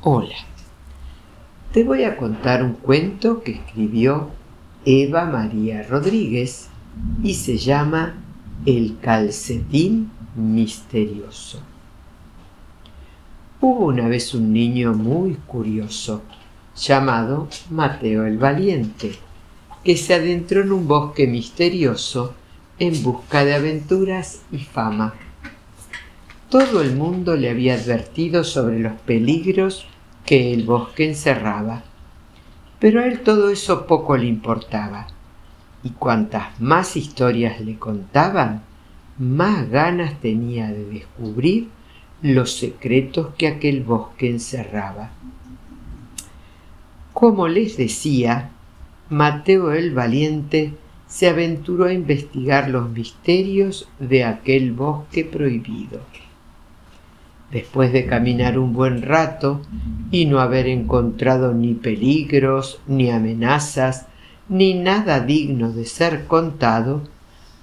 Hola, te voy a contar un cuento que escribió Eva María Rodríguez y se llama El calcetín misterioso. Hubo una vez un niño muy curioso llamado Mateo el Valiente, que se adentró en un bosque misterioso en busca de aventuras y fama. Todo el mundo le había advertido sobre los peligros que el bosque encerraba, pero a él todo eso poco le importaba, y cuantas más historias le contaban, más ganas tenía de descubrir los secretos que aquel bosque encerraba. Como les decía, Mateo el Valiente se aventuró a investigar los misterios de aquel bosque prohibido. Después de caminar un buen rato y no haber encontrado ni peligros, ni amenazas, ni nada digno de ser contado,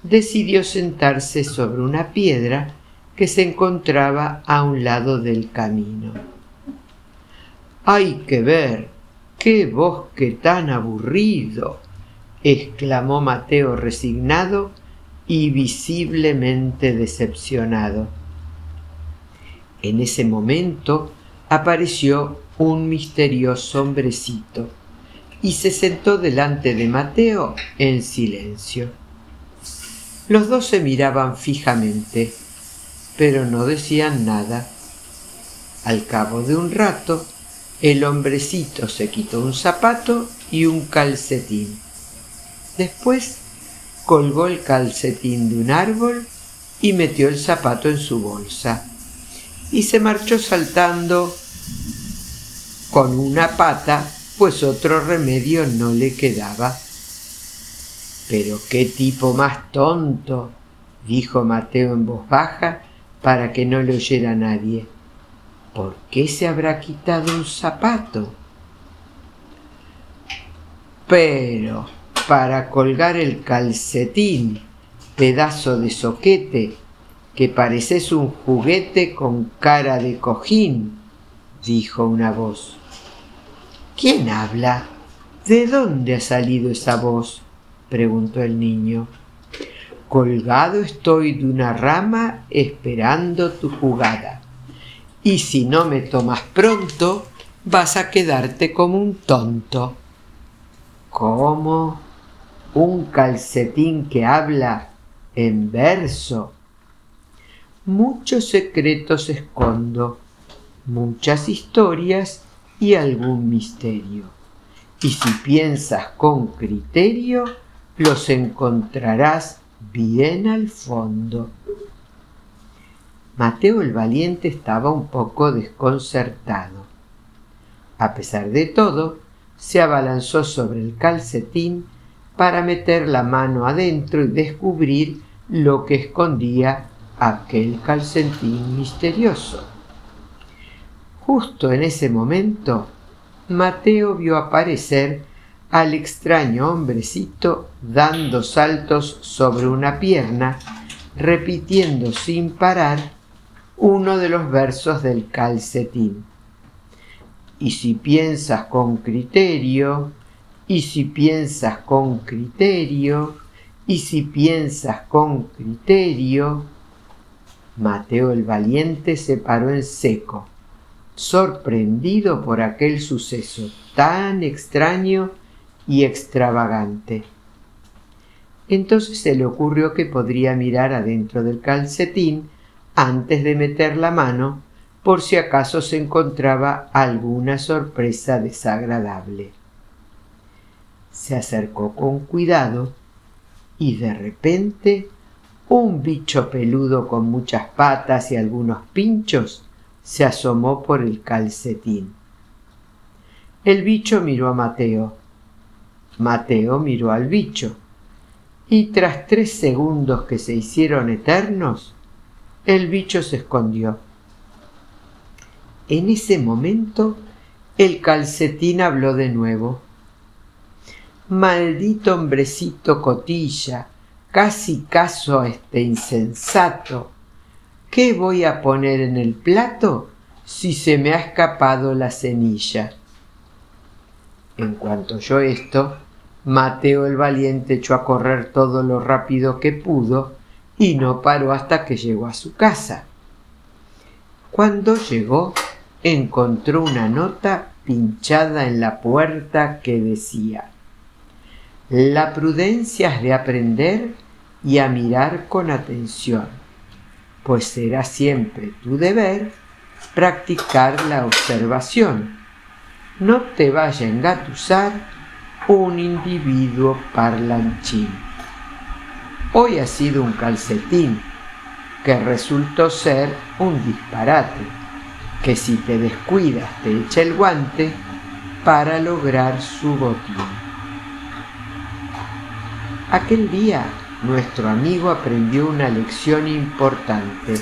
decidió sentarse sobre una piedra que se encontraba a un lado del camino. Hay que ver, qué bosque tan aburrido, exclamó Mateo resignado y visiblemente decepcionado. En ese momento apareció un misterioso hombrecito y se sentó delante de Mateo en silencio. Los dos se miraban fijamente, pero no decían nada. Al cabo de un rato, el hombrecito se quitó un zapato y un calcetín. Después colgó el calcetín de un árbol y metió el zapato en su bolsa y se marchó saltando con una pata, pues otro remedio no le quedaba. Pero qué tipo más tonto, dijo Mateo en voz baja para que no le oyera nadie. ¿Por qué se habrá quitado un zapato? Pero para colgar el calcetín, pedazo de soquete, que pareces un juguete con cara de cojín, dijo una voz. ¿Quién habla? ¿De dónde ha salido esa voz? preguntó el niño. Colgado estoy de una rama esperando tu jugada. Y si no me tomas pronto, vas a quedarte como un tonto. ¿Cómo? ¿Un calcetín que habla en verso? Muchos secretos escondo, muchas historias y algún misterio. Y si piensas con criterio, los encontrarás bien al fondo. Mateo el Valiente estaba un poco desconcertado. A pesar de todo, se abalanzó sobre el calcetín para meter la mano adentro y descubrir lo que escondía aquel calcetín misterioso. Justo en ese momento, Mateo vio aparecer al extraño hombrecito dando saltos sobre una pierna, repitiendo sin parar uno de los versos del calcetín. Y si piensas con criterio, y si piensas con criterio, y si piensas con criterio, Mateo el Valiente se paró en seco, sorprendido por aquel suceso tan extraño y extravagante. Entonces se le ocurrió que podría mirar adentro del calcetín antes de meter la mano por si acaso se encontraba alguna sorpresa desagradable. Se acercó con cuidado y de repente un bicho peludo con muchas patas y algunos pinchos se asomó por el calcetín. El bicho miró a Mateo. Mateo miró al bicho. Y tras tres segundos que se hicieron eternos, el bicho se escondió. En ese momento el calcetín habló de nuevo. Maldito hombrecito cotilla, casi caso a este insensato. ¿Qué voy a poner en el plato si se me ha escapado la cenilla. En cuanto oyó esto, Mateo el valiente echó a correr todo lo rápido que pudo y no paró hasta que llegó a su casa. Cuando llegó, encontró una nota pinchada en la puerta que decía La prudencia es de aprender y a mirar con atención, pues será siempre tu deber practicar la observación. No te vaya a engatusar un individuo parlanchín. Hoy ha sido un calcetín que resultó ser un disparate, que si te descuidas te echa el guante para lograr su botín. Aquel día nuestro amigo aprendió una lección importante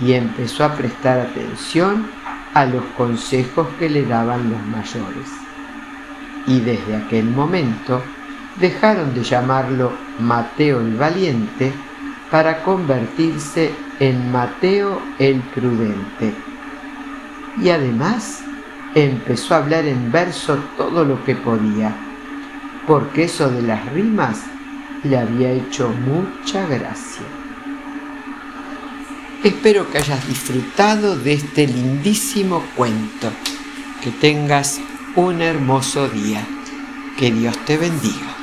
y empezó a prestar atención a los consejos que le daban los mayores. Y desde aquel momento dejaron de llamarlo Mateo el Valiente para convertirse en Mateo el Prudente. Y además empezó a hablar en verso todo lo que podía, porque eso de las rimas le había hecho mucha gracia. Espero que hayas disfrutado de este lindísimo cuento. Que tengas un hermoso día. Que Dios te bendiga.